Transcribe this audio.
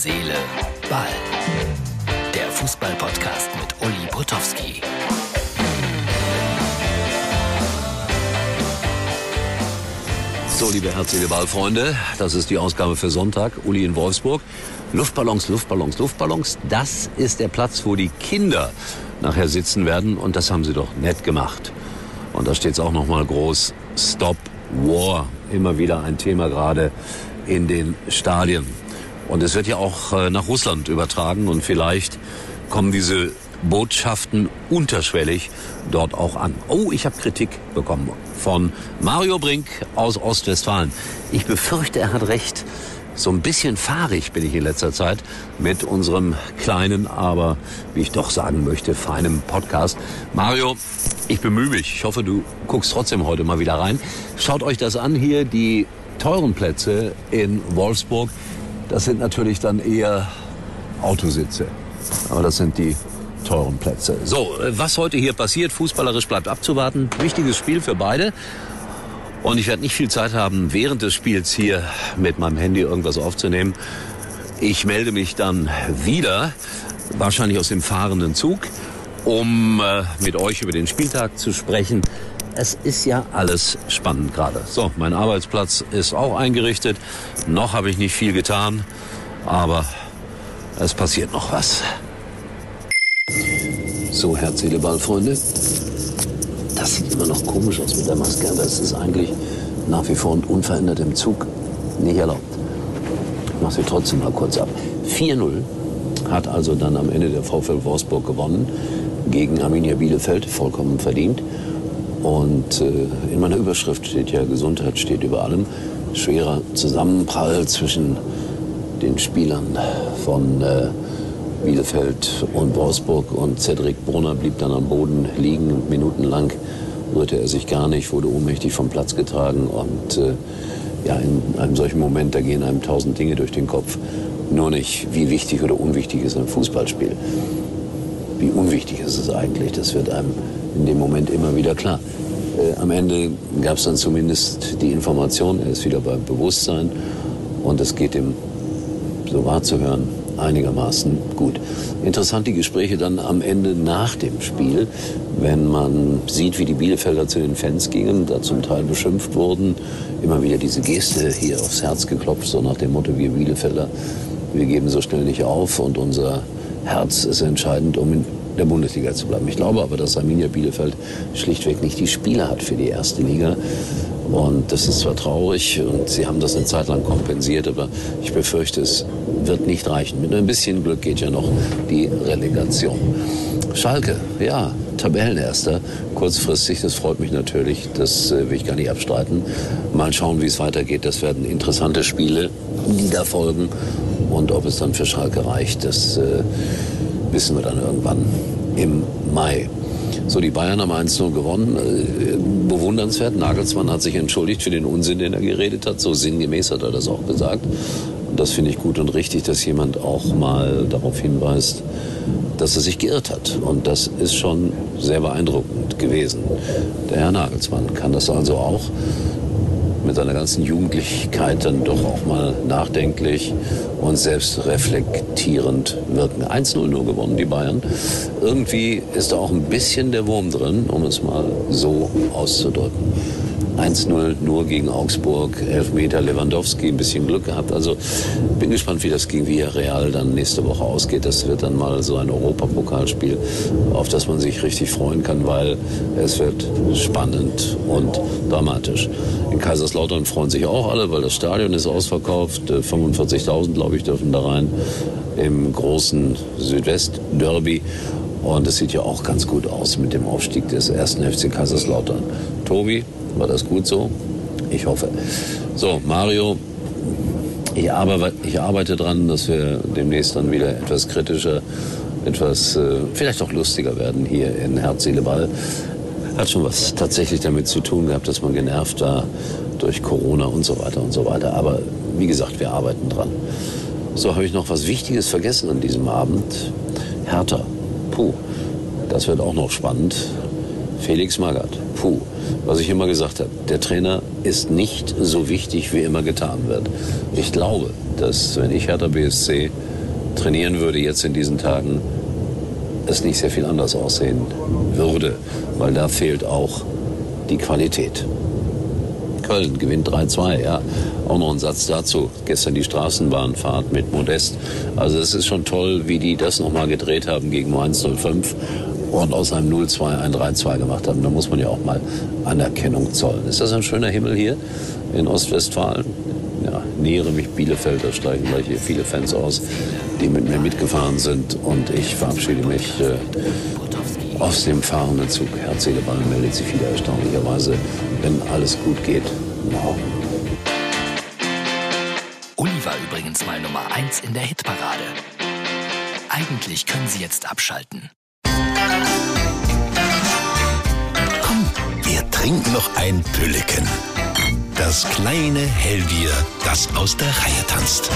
Seele, Ball. Der Fußball-Podcast mit Uli Potowski. So, liebe Herz, Seele, Ball-Freunde, das ist die Ausgabe für Sonntag. Uli in Wolfsburg. Luftballons, Luftballons, Luftballons. Das ist der Platz, wo die Kinder nachher sitzen werden. Und das haben sie doch nett gemacht. Und da steht es auch nochmal groß. Stop War. Immer wieder ein Thema gerade in den Stadien. Und es wird ja auch äh, nach Russland übertragen und vielleicht kommen diese Botschaften unterschwellig dort auch an. Oh, ich habe Kritik bekommen von Mario Brink aus Ostwestfalen. Ich befürchte, er hat recht. So ein bisschen fahrig bin ich in letzter Zeit mit unserem kleinen, aber wie ich doch sagen möchte, feinen Podcast. Mario, ich bemühe mich. Ich hoffe, du guckst trotzdem heute mal wieder rein. Schaut euch das an hier, die teuren Plätze in Wolfsburg. Das sind natürlich dann eher Autositze. Aber das sind die teuren Plätze. So, was heute hier passiert, fußballerisch bleibt abzuwarten. Wichtiges Spiel für beide. Und ich werde nicht viel Zeit haben, während des Spiels hier mit meinem Handy irgendwas aufzunehmen. Ich melde mich dann wieder, wahrscheinlich aus dem fahrenden Zug, um äh, mit euch über den Spieltag zu sprechen. Es ist ja alles spannend gerade. So, mein Arbeitsplatz ist auch eingerichtet. Noch habe ich nicht viel getan, aber es passiert noch was. So, Herz, Seele, Ball, Freunde das sieht immer noch komisch aus mit der Maske, aber es ist eigentlich nach wie vor und unverändert im Zug nicht erlaubt. Ich mache sie trotzdem mal kurz ab. 4-0 hat also dann am Ende der VfL Wolfsburg gewonnen gegen Arminia Bielefeld, vollkommen verdient. Und äh, in meiner Überschrift steht ja, Gesundheit steht über allem. Schwerer Zusammenprall zwischen den Spielern von äh, Bielefeld und Wolfsburg und Cedric Brunner blieb dann am Boden liegen, minutenlang rührte er sich gar nicht, wurde ohnmächtig vom Platz getragen und äh, ja, in einem solchen Moment, da gehen einem tausend Dinge durch den Kopf. Nur nicht, wie wichtig oder unwichtig ist ein Fußballspiel. Wie unwichtig ist es eigentlich, das wird einem in dem Moment immer wieder klar. Äh, am Ende gab es dann zumindest die Information, er ist wieder beim Bewusstsein und es geht ihm, so wahrzuhören, einigermaßen gut. Interessant die Gespräche dann am Ende nach dem Spiel, wenn man sieht, wie die Bielefelder zu den Fans gingen, da zum Teil beschimpft wurden, immer wieder diese Geste hier aufs Herz geklopft, so nach dem Motto, wir Bielefelder, wir geben so schnell nicht auf und unser Herz ist entscheidend, um der Bundesliga zu bleiben. Ich glaube aber, dass Arminia Bielefeld schlichtweg nicht die Spieler hat für die erste Liga. Und das ist zwar traurig und sie haben das eine Zeit lang kompensiert, aber ich befürchte, es wird nicht reichen. Mit ein bisschen Glück geht ja noch die Relegation. Schalke, ja, Tabellenerster, kurzfristig, das freut mich natürlich, das äh, will ich gar nicht abstreiten. Mal schauen, wie es weitergeht, das werden interessante Spiele, die da folgen. Und ob es dann für Schalke reicht, das äh, wissen wir dann irgendwann im Mai. So, die Bayern haben 1-0 gewonnen. Äh, bewundernswert. Nagelsmann hat sich entschuldigt für den Unsinn, den er geredet hat. So sinngemäß hat er das auch gesagt. Und das finde ich gut und richtig, dass jemand auch mal darauf hinweist, dass er sich geirrt hat. Und das ist schon sehr beeindruckend gewesen. Der Herr Nagelsmann kann das also auch mit seiner ganzen Jugendlichkeit dann doch auch mal nachdenklich und selbstreflektierend wirken. 1-0 nur gewonnen, die Bayern. Irgendwie ist da auch ein bisschen der Wurm drin, um es mal so auszudrücken. 1-0 nur gegen Augsburg, Elfmeter Lewandowski, ein bisschen Glück gehabt. Also bin gespannt, wie das gegen Villarreal dann nächste Woche ausgeht. Das wird dann mal so ein Europapokalspiel, auf das man sich richtig freuen kann, weil es wird spannend und dramatisch. In Kaiserslautern freuen sich auch alle, weil das Stadion ist ausverkauft. 45.000, glaube ich, dürfen da rein im großen Südwest-Derby. Und es sieht ja auch ganz gut aus mit dem Aufstieg des ersten FC Kaiserslautern. Tobi, war das gut so? Ich hoffe. So, Mario, ich arbeite, ich arbeite dran, dass wir demnächst dann wieder etwas kritischer, etwas äh, vielleicht auch lustiger werden hier in Herz, Seele, Ball. Hat schon was tatsächlich damit zu tun gehabt, dass man genervt war durch Corona und so weiter und so weiter. Aber wie gesagt, wir arbeiten dran. So, habe ich noch was Wichtiges vergessen an diesem Abend. Hertha. Puh, das wird auch noch spannend. Felix Magath. Puh, was ich immer gesagt habe, der Trainer ist nicht so wichtig, wie immer getan wird. Ich glaube, dass wenn ich Hertha BSC trainieren würde jetzt in diesen Tagen, es nicht sehr viel anders aussehen würde, weil da fehlt auch die Qualität. Köln gewinnt 3-2, ja. Auch noch ein Satz dazu. Gestern die Straßenbahnfahrt mit Modest. Also es ist schon toll, wie die das nochmal gedreht haben gegen 1-0-5 und aus einem 0-2 ein 3-2 gemacht haben. Da muss man ja auch mal Anerkennung zollen. Ist das ein schöner Himmel hier in Ostwestfalen? Ja, nähere mich Bielefeld, da steigen gleich hier viele Fans aus, die mit mir mitgefahren sind. Und ich verabschiede mich äh, aus dem fahrenden Zug. Herz, Seele, Ball meldet sich wieder erstaunlicherweise, wenn alles gut geht. Wow. Uli war übrigens mal Nummer 1 in der Hitparade. Eigentlich können Sie jetzt abschalten. Wir trinken noch ein Pülleken. Das kleine Hellbier, das aus der Reihe tanzt.